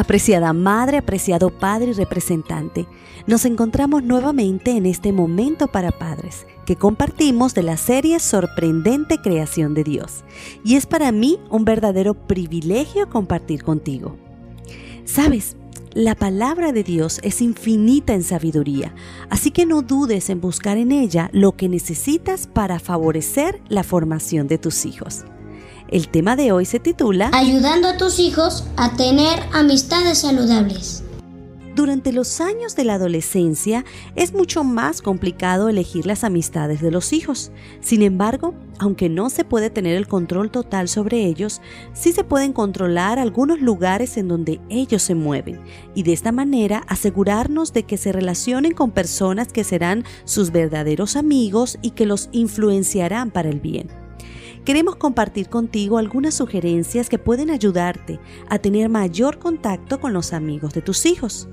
Apreciada madre, apreciado padre y representante, nos encontramos nuevamente en este momento para padres que compartimos de la serie Sorprendente Creación de Dios. Y es para mí un verdadero privilegio compartir contigo. Sabes, la palabra de Dios es infinita en sabiduría, así que no dudes en buscar en ella lo que necesitas para favorecer la formación de tus hijos. El tema de hoy se titula Ayudando a tus hijos a tener amistades saludables. Durante los años de la adolescencia es mucho más complicado elegir las amistades de los hijos. Sin embargo, aunque no se puede tener el control total sobre ellos, sí se pueden controlar algunos lugares en donde ellos se mueven y de esta manera asegurarnos de que se relacionen con personas que serán sus verdaderos amigos y que los influenciarán para el bien queremos compartir contigo algunas sugerencias que pueden ayudarte a tener mayor contacto con los amigos de tus hijos.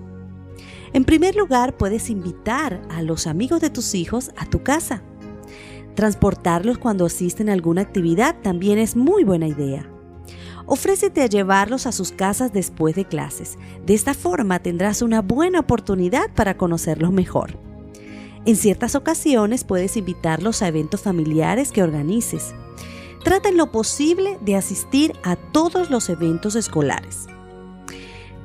En primer lugar, puedes invitar a los amigos de tus hijos a tu casa. Transportarlos cuando asisten a alguna actividad también es muy buena idea. Ofrécete a llevarlos a sus casas después de clases. De esta forma tendrás una buena oportunidad para conocerlos mejor. En ciertas ocasiones puedes invitarlos a eventos familiares que organices. Trata en lo posible de asistir a todos los eventos escolares.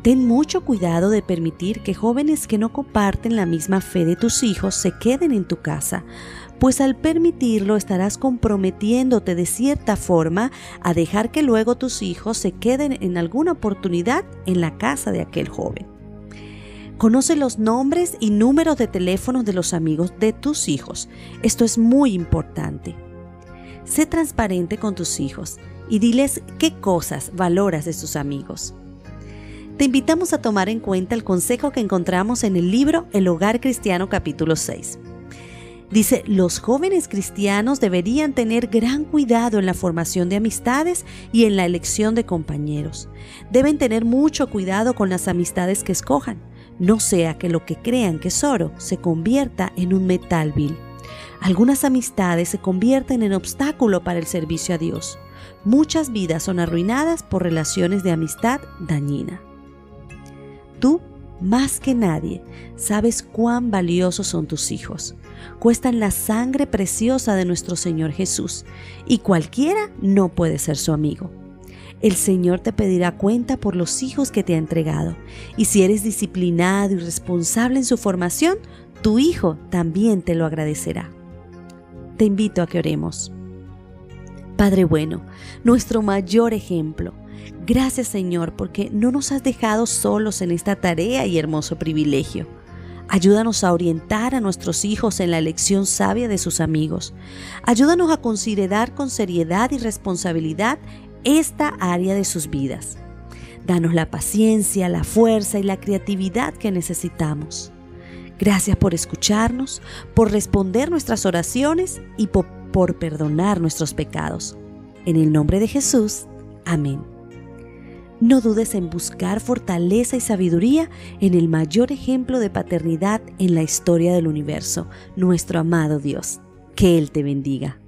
Ten mucho cuidado de permitir que jóvenes que no comparten la misma fe de tus hijos se queden en tu casa, pues al permitirlo estarás comprometiéndote de cierta forma a dejar que luego tus hijos se queden en alguna oportunidad en la casa de aquel joven. Conoce los nombres y números de teléfonos de los amigos de tus hijos. Esto es muy importante. Sé transparente con tus hijos y diles qué cosas valoras de sus amigos. Te invitamos a tomar en cuenta el consejo que encontramos en el libro El Hogar Cristiano capítulo 6. Dice, los jóvenes cristianos deberían tener gran cuidado en la formación de amistades y en la elección de compañeros. Deben tener mucho cuidado con las amistades que escojan, no sea que lo que crean que es oro se convierta en un metal vil. Algunas amistades se convierten en obstáculo para el servicio a Dios. Muchas vidas son arruinadas por relaciones de amistad dañina. Tú, más que nadie, sabes cuán valiosos son tus hijos. Cuestan la sangre preciosa de nuestro Señor Jesús y cualquiera no puede ser su amigo. El Señor te pedirá cuenta por los hijos que te ha entregado y si eres disciplinado y responsable en su formación, tu hijo también te lo agradecerá te invito a que oremos. Padre bueno, nuestro mayor ejemplo, gracias Señor porque no nos has dejado solos en esta tarea y hermoso privilegio. Ayúdanos a orientar a nuestros hijos en la elección sabia de sus amigos. Ayúdanos a considerar con seriedad y responsabilidad esta área de sus vidas. Danos la paciencia, la fuerza y la creatividad que necesitamos. Gracias por escucharnos, por responder nuestras oraciones y por, perdonar nuestros pecados. En el nombre de Jesús, amén. No dudes en buscar fortaleza y sabiduría en el mayor ejemplo de paternidad en la historia del universo, nuestro amado Dios. Que Él te bendiga.